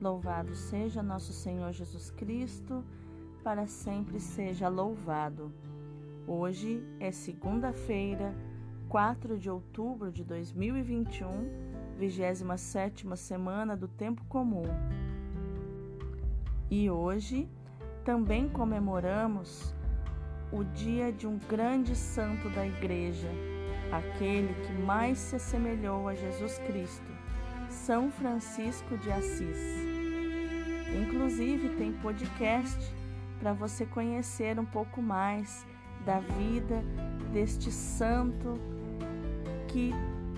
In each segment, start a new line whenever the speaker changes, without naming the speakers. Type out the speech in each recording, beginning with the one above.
Louvado seja nosso Senhor Jesus Cristo, para sempre seja louvado. Hoje é segunda-feira, 4 de outubro de 2021, 27 semana do Tempo Comum. E hoje também comemoramos o dia de um grande santo da Igreja, aquele que mais se assemelhou a Jesus Cristo, São Francisco de Assis. Inclusive, tem podcast para você conhecer um pouco mais da vida deste santo que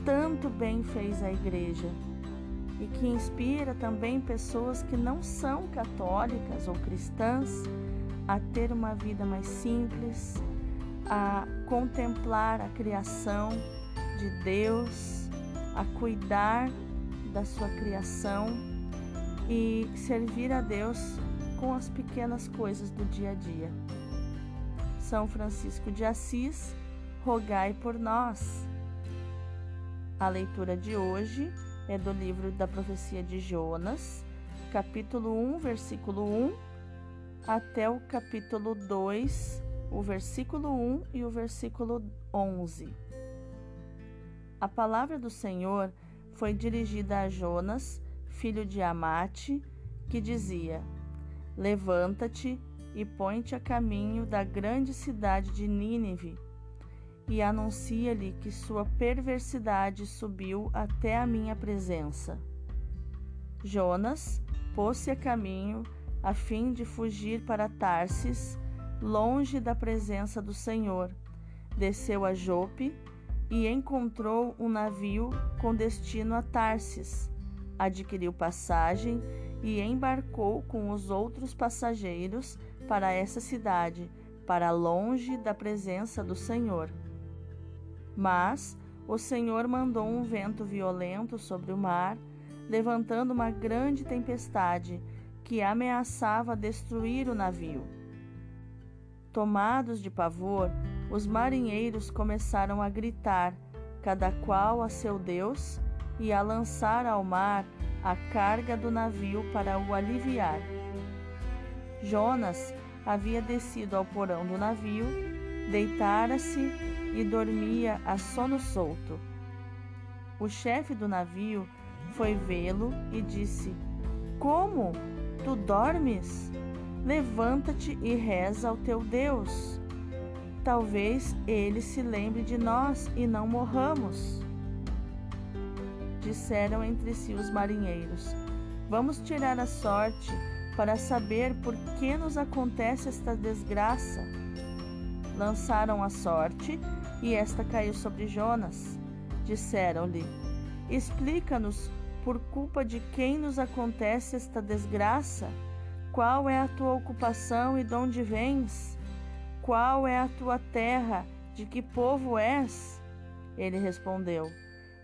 tanto bem fez a igreja e que inspira também pessoas que não são católicas ou cristãs a ter uma vida mais simples, a contemplar a criação de Deus, a cuidar da sua criação e servir a Deus com as pequenas coisas do dia a dia. São Francisco de Assis, rogai por nós. A leitura de hoje é do livro da profecia de Jonas, capítulo 1, versículo 1, até o capítulo 2, o versículo 1 e o versículo 11. A palavra do Senhor foi dirigida a Jonas, filho de Amate, que dizia: Levanta-te e põe-te a caminho da grande cidade de Nínive, e anuncia-lhe que sua perversidade subiu até a minha presença. Jonas pôs-se a caminho a fim de fugir para Tarsis, longe da presença do Senhor. Desceu a Jope e encontrou um navio com destino a Tarsis adquiriu passagem e embarcou com os outros passageiros para essa cidade, para longe da presença do Senhor. Mas o Senhor mandou um vento violento sobre o mar, levantando uma grande tempestade que ameaçava destruir o navio. Tomados de pavor, os marinheiros começaram a gritar, cada qual a seu Deus, e a lançar ao mar a carga do navio para o aliviar. Jonas havia descido ao porão do navio, deitara-se e dormia a sono solto. O chefe do navio foi vê-lo e disse: Como? Tu dormes? Levanta-te e reza ao teu Deus. Talvez ele se lembre de nós e não morramos disseram entre si os marinheiros: Vamos tirar a sorte para saber por que nos acontece esta desgraça. Lançaram a sorte e esta caiu sobre Jonas. Disseram-lhe: Explica-nos por culpa de quem nos acontece esta desgraça? Qual é a tua ocupação e de onde vens? Qual é a tua terra? De que povo és? Ele respondeu: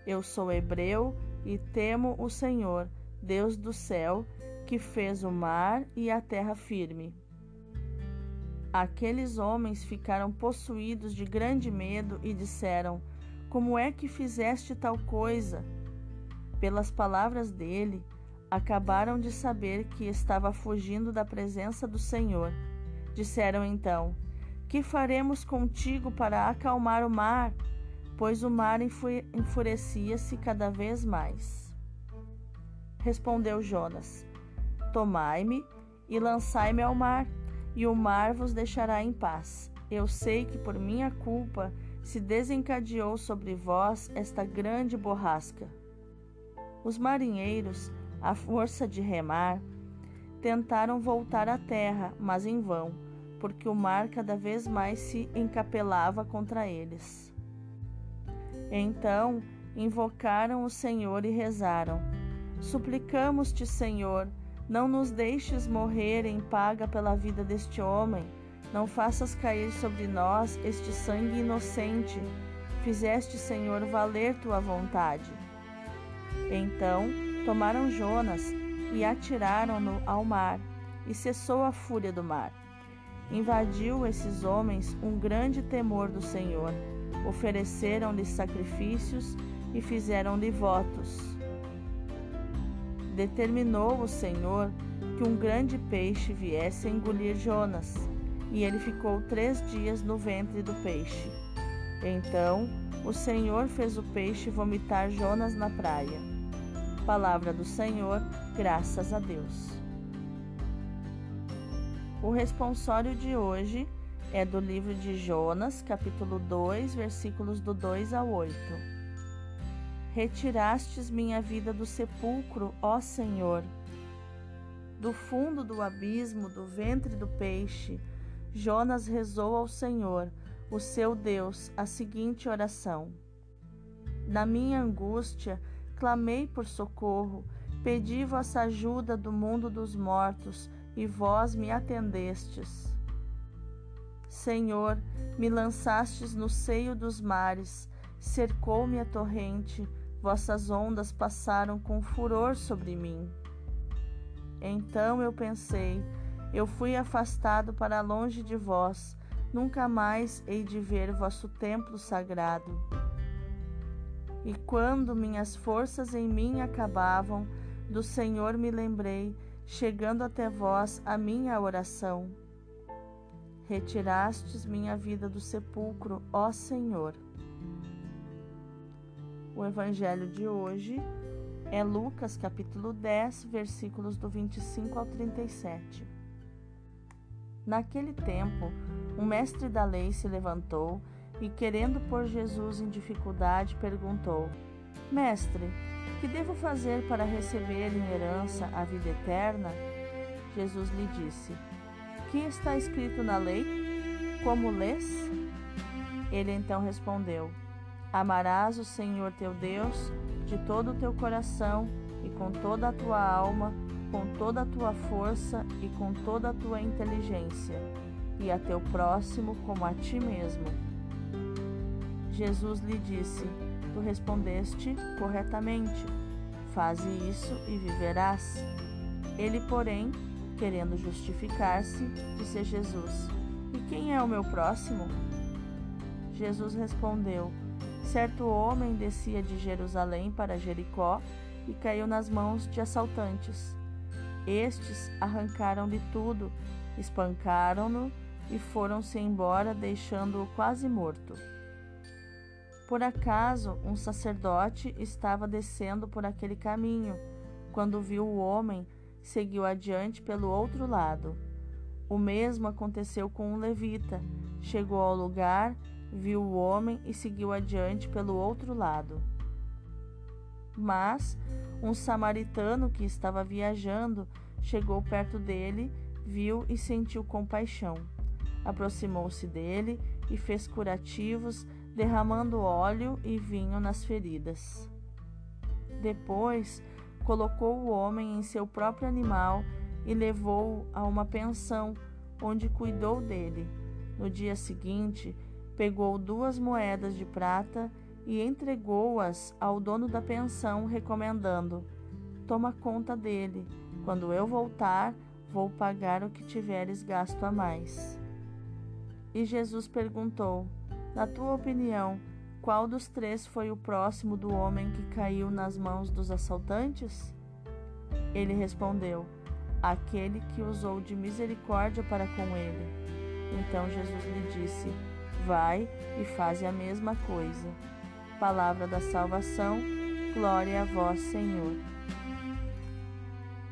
eu sou hebreu e temo o Senhor, Deus do céu, que fez o mar e a terra firme. Aqueles homens ficaram possuídos de grande medo e disseram: Como é que fizeste tal coisa? Pelas palavras dele, acabaram de saber que estava fugindo da presença do Senhor. Disseram então: Que faremos contigo para acalmar o mar? Pois o mar enfurecia-se cada vez mais. Respondeu Jonas: Tomai-me e lançai-me ao mar, e o mar vos deixará em paz. Eu sei que por minha culpa se desencadeou sobre vós esta grande borrasca. Os marinheiros, à força de remar, tentaram voltar à terra, mas em vão, porque o mar cada vez mais se encapelava contra eles. Então invocaram o Senhor e rezaram: Suplicamos-te, Senhor, não nos deixes morrer em paga pela vida deste homem. Não faças cair sobre nós este sangue inocente. Fizeste, Senhor, valer tua vontade. Então tomaram Jonas e atiraram-no ao mar, e cessou a fúria do mar. Invadiu esses homens um grande temor do Senhor ofereceram-lhe sacrifícios e fizeram-lhe votos. determinou o Senhor que um grande peixe viesse a engolir Jonas, e ele ficou três dias no ventre do peixe. Então o Senhor fez o peixe vomitar Jonas na praia. Palavra do Senhor, graças a Deus. O responsório de hoje é do livro de Jonas, capítulo 2, versículos do 2 ao 8. Retirastes minha vida do sepulcro, ó Senhor. Do fundo do abismo, do ventre do peixe, Jonas rezou ao Senhor, o seu Deus, a seguinte oração: Na minha angústia, clamei por socorro, pedi vossa ajuda do mundo dos mortos, e vós me atendestes. Senhor, me lançastes no seio dos mares, cercou-me a torrente, vossas ondas passaram com furor sobre mim. Então eu pensei, eu fui afastado para longe de vós, nunca mais hei de ver vosso templo sagrado. E quando minhas forças em mim acabavam, do Senhor me lembrei, chegando até vós a minha oração. Retirastes minha vida do sepulcro, ó Senhor. O evangelho de hoje é Lucas capítulo 10, versículos do 25 ao 37. Naquele tempo, um mestre da lei se levantou e, querendo pôr Jesus em dificuldade, perguntou: Mestre, que devo fazer para receber em herança a vida eterna? Jesus lhe disse: que está escrito na lei? Como lês? Ele então respondeu: Amarás o Senhor teu Deus de todo o teu coração e com toda a tua alma, com toda a tua força e com toda a tua inteligência, e a teu próximo como a ti mesmo. Jesus lhe disse: Tu respondeste corretamente. Faze isso e viverás. Ele, porém, querendo justificar-se, disse Jesus: E quem é o meu próximo? Jesus respondeu: Certo homem descia de Jerusalém para Jericó e caiu nas mãos de assaltantes. Estes arrancaram-lhe tudo, espancaram-no e foram-se embora, deixando-o quase morto. Por acaso, um sacerdote estava descendo por aquele caminho, quando viu o homem seguiu adiante pelo outro lado. O mesmo aconteceu com um levita. Chegou ao lugar, viu o homem e seguiu adiante pelo outro lado. Mas um samaritano que estava viajando chegou perto dele, viu e sentiu compaixão. Aproximou-se dele e fez curativos, derramando óleo e vinho nas feridas. Depois colocou o homem em seu próprio animal e levou-o a uma pensão, onde cuidou dele. No dia seguinte, pegou duas moedas de prata e entregou-as ao dono da pensão, recomendando: Toma conta dele. Quando eu voltar, vou pagar o que tiveres gasto a mais. E Jesus perguntou: Na tua opinião, qual dos três foi o próximo do homem que caiu nas mãos dos assaltantes? Ele respondeu: Aquele que usou de misericórdia para com ele. Então Jesus lhe disse: Vai e faze a mesma coisa. Palavra da salvação, glória a vós, Senhor.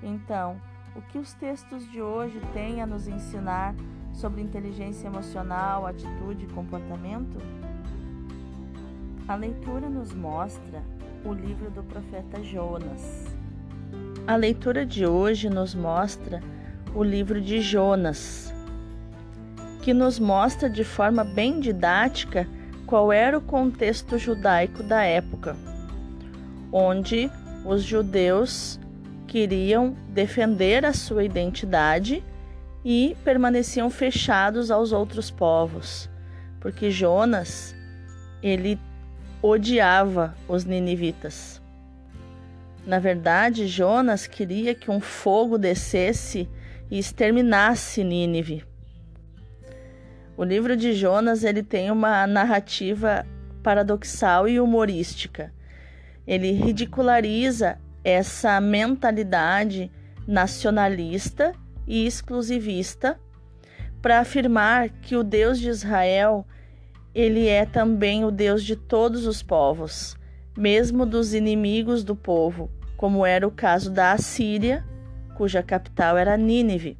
Então, o que os textos de hoje têm a nos ensinar sobre inteligência emocional, atitude e comportamento? A leitura nos mostra o livro do profeta Jonas. A leitura de hoje nos mostra o livro de Jonas, que nos mostra de forma bem didática qual era o contexto judaico da época, onde os judeus queriam defender a sua identidade e permaneciam fechados aos outros povos, porque Jonas ele odiava os ninivitas. Na verdade, Jonas queria que um fogo descesse e exterminasse Nínive. O livro de Jonas ele tem uma narrativa paradoxal e humorística. Ele ridiculariza essa mentalidade nacionalista e exclusivista para afirmar que o Deus de Israel ele é também o Deus de todos os povos, mesmo dos inimigos do povo, como era o caso da Assíria, cuja capital era Nínive.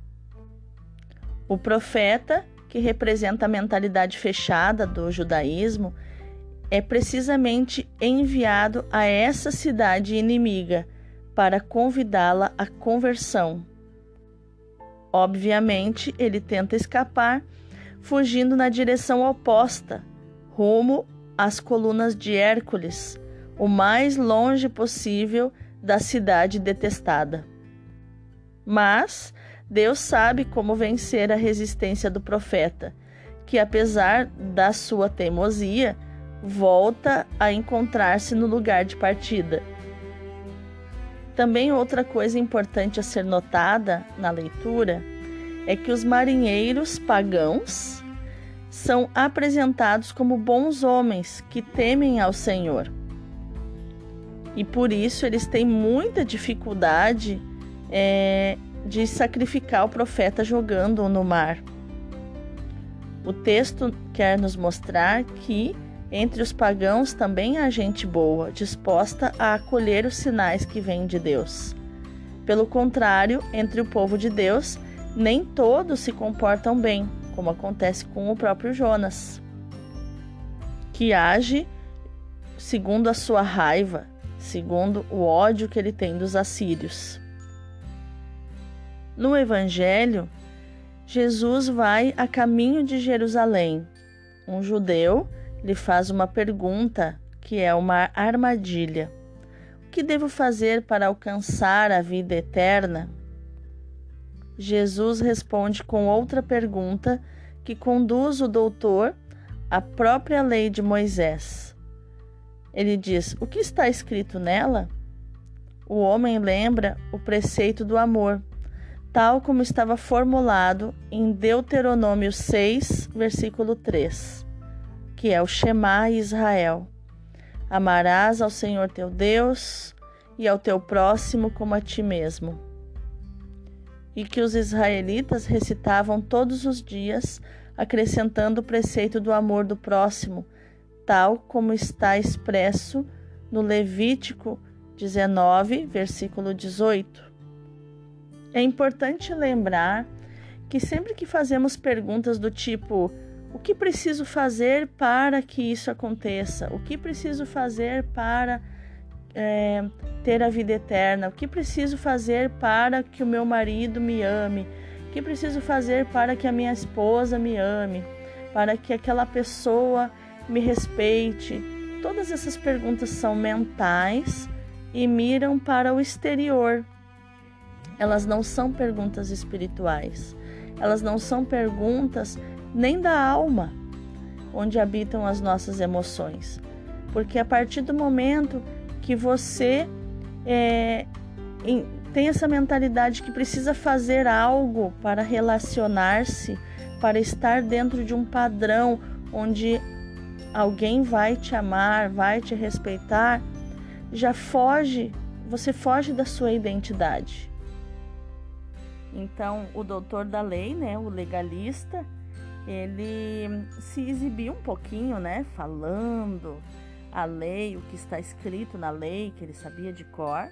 O profeta, que representa a mentalidade fechada do judaísmo, é precisamente enviado a essa cidade inimiga para convidá-la à conversão. Obviamente, ele tenta escapar, fugindo na direção oposta, rumo às colunas de Hércules, o mais longe possível da cidade detestada. Mas Deus sabe como vencer a resistência do profeta, que apesar da sua teimosia, volta a encontrar-se no lugar de partida. Também outra coisa importante a ser notada na leitura é que os marinheiros pagãos são apresentados como bons homens que temem ao Senhor. E por isso eles têm muita dificuldade é, de sacrificar o profeta jogando-o no mar. O texto quer nos mostrar que entre os pagãos também há gente boa, disposta a acolher os sinais que vêm de Deus. Pelo contrário, entre o povo de Deus, nem todos se comportam bem, como acontece com o próprio Jonas, que age segundo a sua raiva, segundo o ódio que ele tem dos assírios. No Evangelho, Jesus vai a caminho de Jerusalém. Um judeu lhe faz uma pergunta que é uma armadilha: O que devo fazer para alcançar a vida eterna? Jesus responde com outra pergunta que conduz o doutor à própria lei de Moisés. Ele diz: O que está escrito nela? O homem lembra o preceito do amor, tal como estava formulado em Deuteronômio 6, versículo 3 que é o Shema Israel. Amarás ao Senhor teu Deus e ao teu próximo como a ti mesmo. E que os israelitas recitavam todos os dias, acrescentando o preceito do amor do próximo, tal como está expresso no Levítico 19, versículo 18. É importante lembrar que sempre que fazemos perguntas do tipo o que preciso fazer para que isso aconteça? O que preciso fazer para é, ter a vida eterna? O que preciso fazer para que o meu marido me ame? O que preciso fazer para que a minha esposa me ame? Para que aquela pessoa me respeite? Todas essas perguntas são mentais e miram para o exterior. Elas não são perguntas espirituais. Elas não são perguntas nem da alma, onde habitam as nossas emoções. Porque a partir do momento que você é, em, tem essa mentalidade que precisa fazer algo para relacionar-se, para estar dentro de um padrão onde alguém vai te amar, vai te respeitar, já foge, você foge da sua identidade. Então, o doutor da lei, né, o legalista, ele se exibiu um pouquinho, né, falando a lei, o que está escrito na lei, que ele sabia de cor,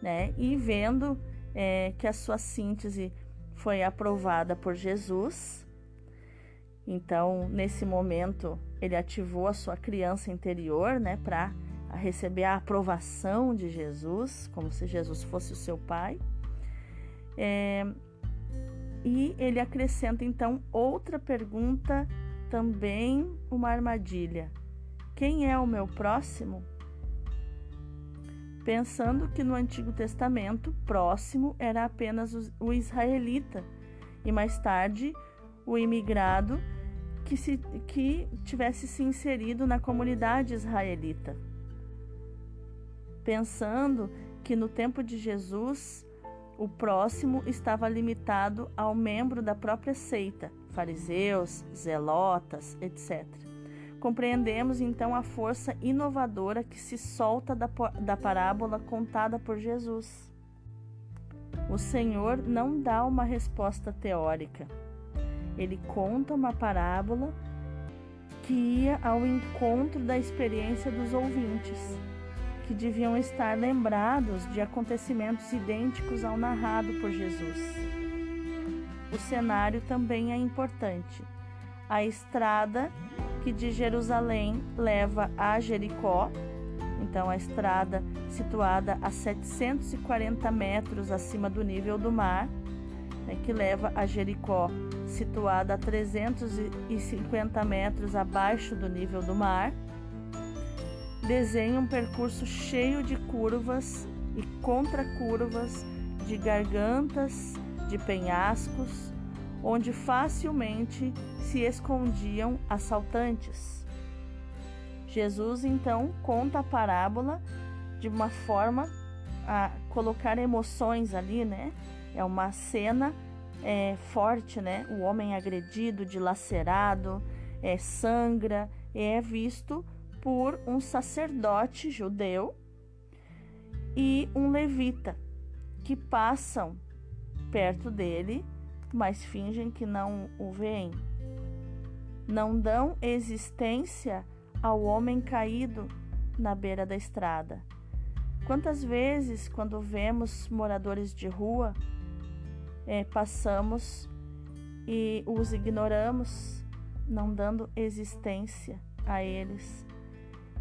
né, e vendo é, que a sua síntese foi aprovada por Jesus. Então, nesse momento, ele ativou a sua criança interior, né, para receber a aprovação de Jesus, como se Jesus fosse o seu pai. É, e ele acrescenta então outra pergunta, também uma armadilha: Quem é o meu próximo? Pensando que no Antigo Testamento, próximo era apenas o israelita e mais tarde o imigrado que, se, que tivesse se inserido na comunidade israelita. Pensando que no tempo de Jesus o próximo estava limitado ao membro da própria seita, fariseus, zelotas, etc. compreendemos então a força inovadora que se solta da, da parábola contada por Jesus. O Senhor não dá uma resposta teórica. Ele conta uma parábola que ia ao encontro da experiência dos ouvintes, que deviam estar lembrados de acontecimentos idênticos ao narrado por Jesus. O cenário também é importante. A estrada que de Jerusalém leva a Jericó, então a estrada situada a 740 metros acima do nível do mar, né, que leva a Jericó, situada a 350 metros abaixo do nível do mar, desenha um percurso cheio de curvas e contracurvas, de gargantas, de penhascos, onde facilmente se escondiam assaltantes. Jesus então conta a parábola de uma forma a colocar emoções ali, né? É uma cena é, forte, né? O homem agredido, dilacerado, é, sangra, é visto por um sacerdote judeu e um levita que passam perto dele, mas fingem que não o veem. Não dão existência ao homem caído na beira da estrada. Quantas vezes, quando vemos moradores de rua, é, passamos e os ignoramos, não dando existência a eles.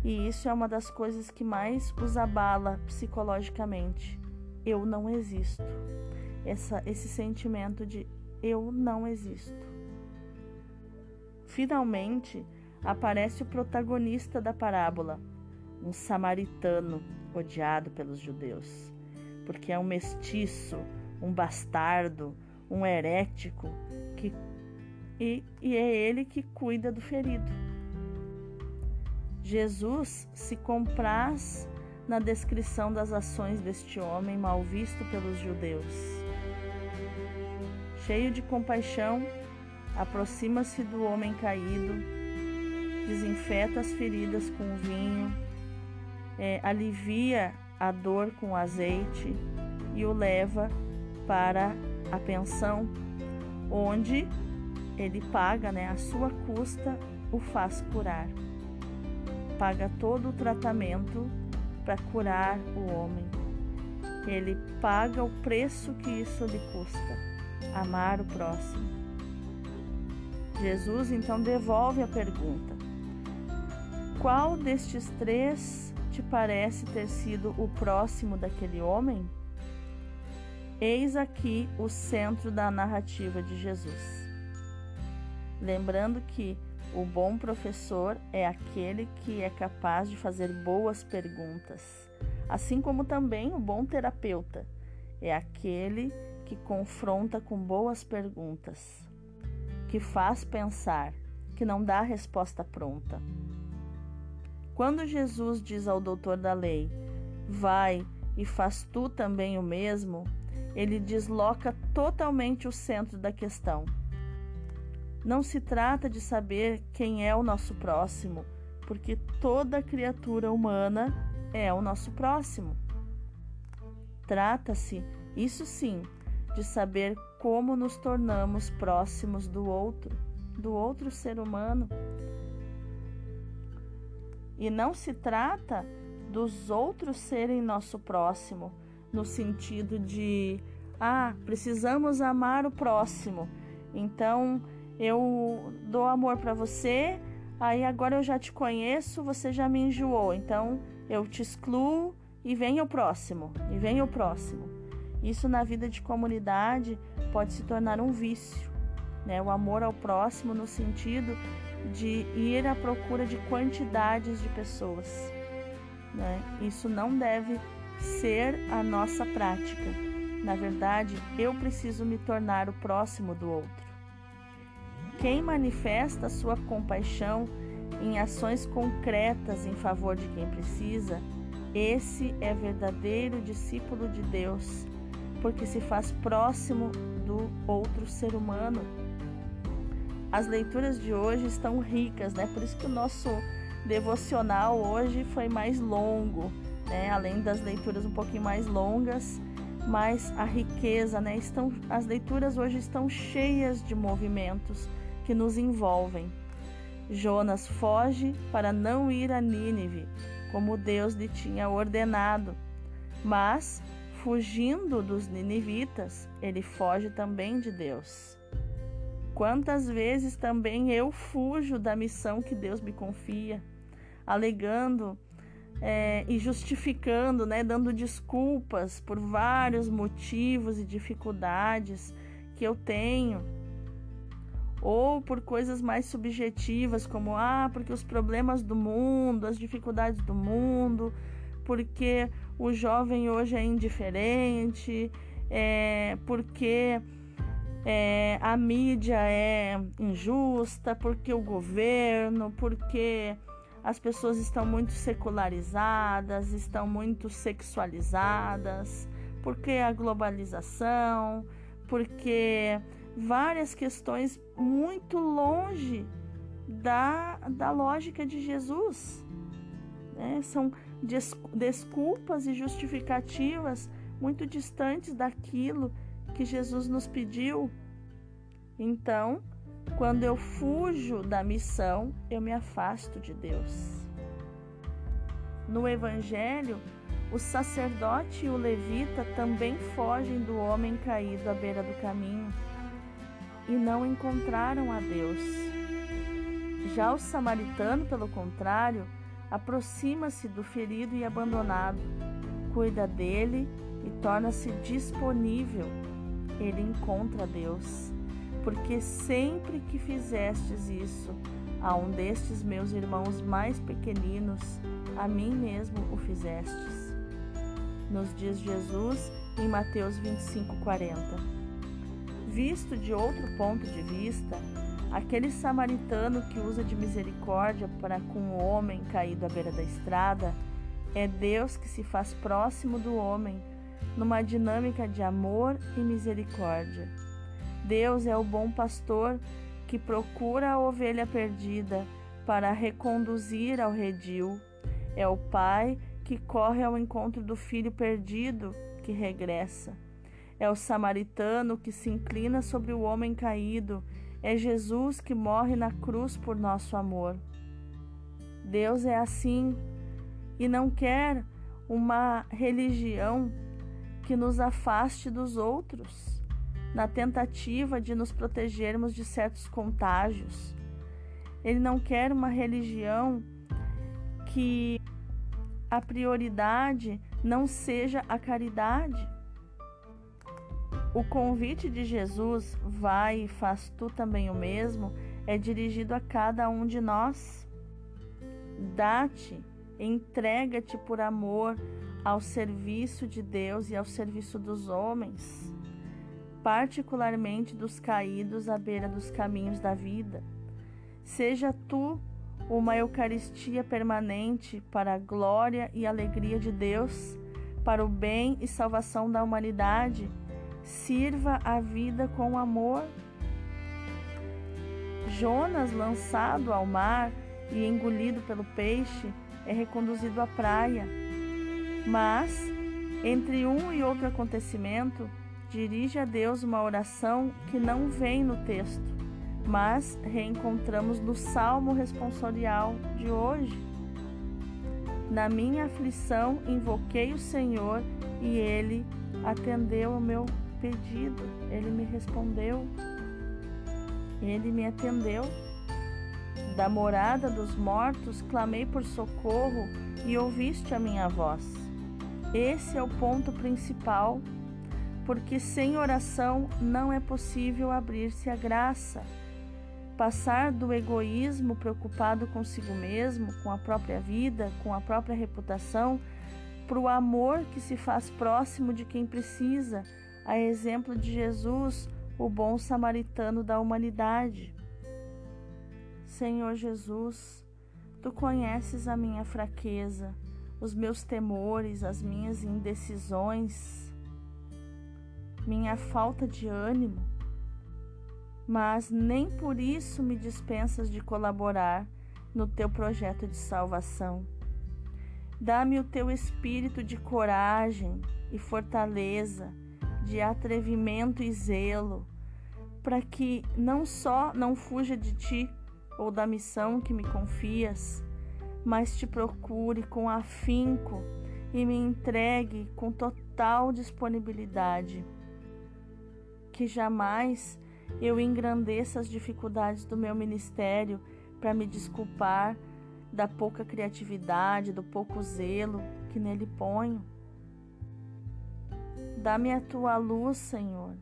E isso é uma das coisas que mais os abala psicologicamente. Eu não existo. Essa, esse sentimento de eu não existo. Finalmente, aparece o protagonista da parábola, um samaritano odiado pelos judeus, porque é um mestiço, um bastardo, um herético, que, e, e é ele que cuida do ferido. Jesus se compraz na descrição das ações deste homem mal visto pelos judeus. Cheio de compaixão, aproxima-se do homem caído, desinfeta as feridas com vinho, é, alivia a dor com azeite e o leva para a pensão, onde ele paga, né, a sua custa, o faz curar. Paga todo o tratamento para curar o homem. Ele paga o preço que isso lhe custa, amar o próximo. Jesus então devolve a pergunta: Qual destes três te parece ter sido o próximo daquele homem? Eis aqui o centro da narrativa de Jesus. Lembrando que o bom professor é aquele que é capaz de fazer boas perguntas, assim como também o bom terapeuta é aquele que confronta com boas perguntas, que faz pensar, que não dá resposta pronta. Quando Jesus diz ao doutor da lei: Vai e faz tu também o mesmo, ele desloca totalmente o centro da questão. Não se trata de saber quem é o nosso próximo, porque toda criatura humana é o nosso próximo. Trata-se, isso sim, de saber como nos tornamos próximos do outro, do outro ser humano. E não se trata dos outros serem nosso próximo, no sentido de ah, precisamos amar o próximo. Então eu dou amor para você, aí agora eu já te conheço, você já me enjoou. Então eu te excluo e vem o próximo, e vem o próximo. Isso na vida de comunidade pode se tornar um vício, né? O amor ao próximo no sentido de ir à procura de quantidades de pessoas. Né? Isso não deve ser a nossa prática. Na verdade, eu preciso me tornar o próximo do outro. Quem manifesta sua compaixão em ações concretas em favor de quem precisa, esse é verdadeiro discípulo de Deus, porque se faz próximo do outro ser humano. as leituras de hoje estão ricas, né? Por isso que o nosso devocional hoje foi mais longo, né? Além das leituras um pouquinho mais longas, mas a riqueza, né? Estão, as leituras hoje estão cheias de movimentos que nos envolvem. Jonas foge para não ir a Nínive, como Deus lhe tinha ordenado. Mas, fugindo dos ninivitas, ele foge também de Deus. Quantas vezes também eu fujo da missão que Deus me confia, alegando é, e justificando, né, dando desculpas por vários motivos e dificuldades que eu tenho, ou por coisas mais subjetivas, como ah, porque os problemas do mundo, as dificuldades do mundo, porque o jovem hoje é indiferente, é, porque é, a mídia é injusta, porque o governo, porque as pessoas estão muito secularizadas, estão muito sexualizadas, porque a globalização, porque várias questões muito longe da, da lógica de Jesus. Né? São desculpas e justificativas muito distantes daquilo que Jesus nos pediu. Então, quando eu fujo da missão, eu me afasto de Deus. No Evangelho, o sacerdote e o levita também fogem do homem caído à beira do caminho e não encontraram a Deus. Já o samaritano, pelo contrário, aproxima-se do ferido e abandonado, cuida dele e torna-se disponível. Ele encontra Deus porque sempre que fizestes isso a um destes meus irmãos mais pequeninos, a mim mesmo o fizestes. Nos diz Jesus em Mateus 25, 40. Visto de outro ponto de vista, aquele samaritano que usa de misericórdia para com o homem caído à beira da estrada é Deus que se faz próximo do homem numa dinâmica de amor e misericórdia. Deus é o bom pastor que procura a ovelha perdida para reconduzir ao redil. É o pai que corre ao encontro do filho perdido que regressa. É o samaritano que se inclina sobre o homem caído. É Jesus que morre na cruz por nosso amor. Deus é assim e não quer uma religião que nos afaste dos outros na tentativa de nos protegermos de certos contágios. Ele não quer uma religião que a prioridade não seja a caridade. O convite de Jesus, vai e faz tu também o mesmo, é dirigido a cada um de nós. Dá-te, entrega-te por amor ao serviço de Deus e ao serviço dos homens particularmente dos caídos à beira dos caminhos da vida. Seja tu uma Eucaristia permanente para a glória e alegria de Deus, para o bem e salvação da humanidade. Sirva a vida com amor. Jonas, lançado ao mar e engolido pelo peixe, é reconduzido à praia. Mas, entre um e outro acontecimento, dirige a Deus uma oração que não vem no texto, mas reencontramos no salmo responsorial de hoje. Na minha aflição invoquei o Senhor e ele atendeu ao meu pedido, ele me respondeu, ele me atendeu. Da morada dos mortos clamei por socorro e ouviste a minha voz. Esse é o ponto principal porque sem oração não é possível abrir-se à graça. Passar do egoísmo preocupado consigo mesmo, com a própria vida, com a própria reputação, para o amor que se faz próximo de quem precisa, a exemplo de Jesus, o bom samaritano da humanidade. Senhor Jesus, tu conheces a minha fraqueza, os meus temores, as minhas indecisões minha falta de ânimo. mas nem por isso me dispensas de colaborar no teu projeto de salvação. Dá-me o teu espírito de coragem e fortaleza, de atrevimento e zelo, para que não só não fuja de ti ou da missão que me confias, mas te procure com afinco e me entregue com total disponibilidade. Que jamais eu engrandeça as dificuldades do meu ministério para me desculpar da pouca criatividade, do pouco zelo que nele ponho. Dá-me a tua luz, Senhor,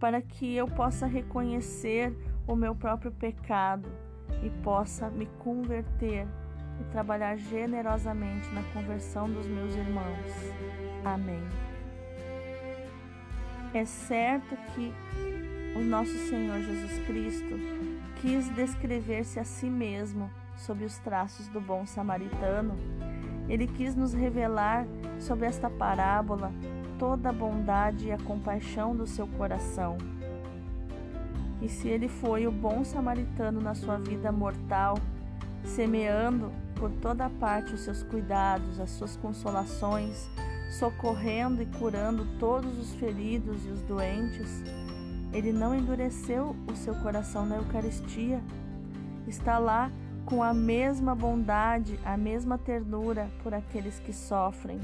para que eu possa reconhecer o meu próprio pecado e possa me converter e trabalhar generosamente na conversão dos meus irmãos. Amém. É certo que o nosso Senhor Jesus Cristo quis descrever-se a si mesmo sob os traços do bom samaritano. Ele quis nos revelar sobre esta parábola toda a bondade e a compaixão do seu coração. E se ele foi o bom samaritano na sua vida mortal, semeando por toda parte os seus cuidados, as suas consolações, socorrendo e curando todos os feridos e os doentes, ele não endureceu o seu coração na Eucaristia. Está lá com a mesma bondade, a mesma ternura por aqueles que sofrem.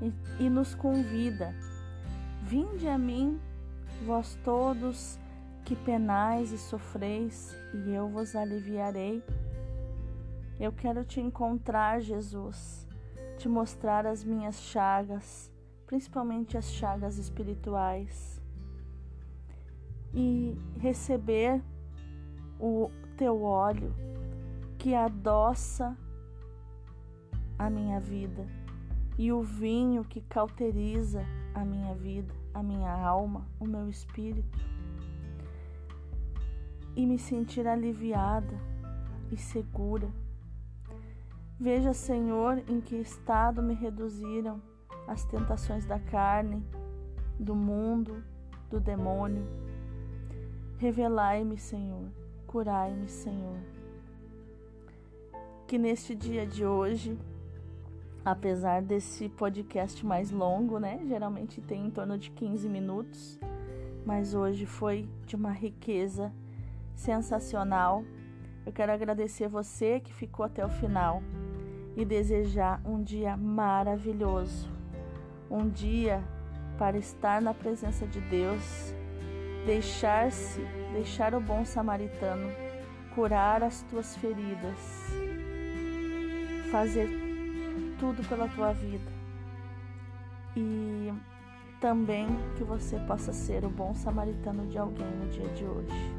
E, nos convida: Vinde a mim, vós todos que penais e sofreis, e eu vos aliviarei. Eu quero te encontrar, Jesus, te mostrar as minhas chagas, principalmente as chagas espirituais e receber o teu óleo que adoça a minha vida e o vinho que cauteriza a minha vida, a minha alma, o meu espírito e me sentir aliviada e segura. Veja, Senhor, em que estado me reduziram as tentações da carne, do mundo, do demônio Revelai-me, Senhor, curai-me, Senhor. Que neste dia de hoje, apesar desse podcast mais longo, né? Geralmente tem em torno de 15 minutos, mas hoje foi de uma riqueza sensacional. Eu quero agradecer você que ficou até o final e desejar um dia maravilhoso, um dia para estar na presença de Deus deixar-se, deixar o bom samaritano curar as tuas feridas, fazer tudo pela tua vida. E também que você possa ser o bom samaritano de alguém no dia de hoje.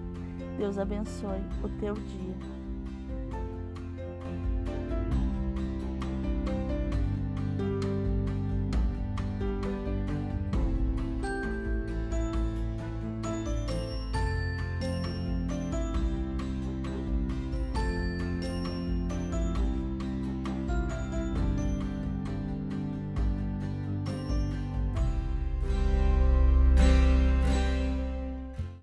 Deus abençoe o teu dia.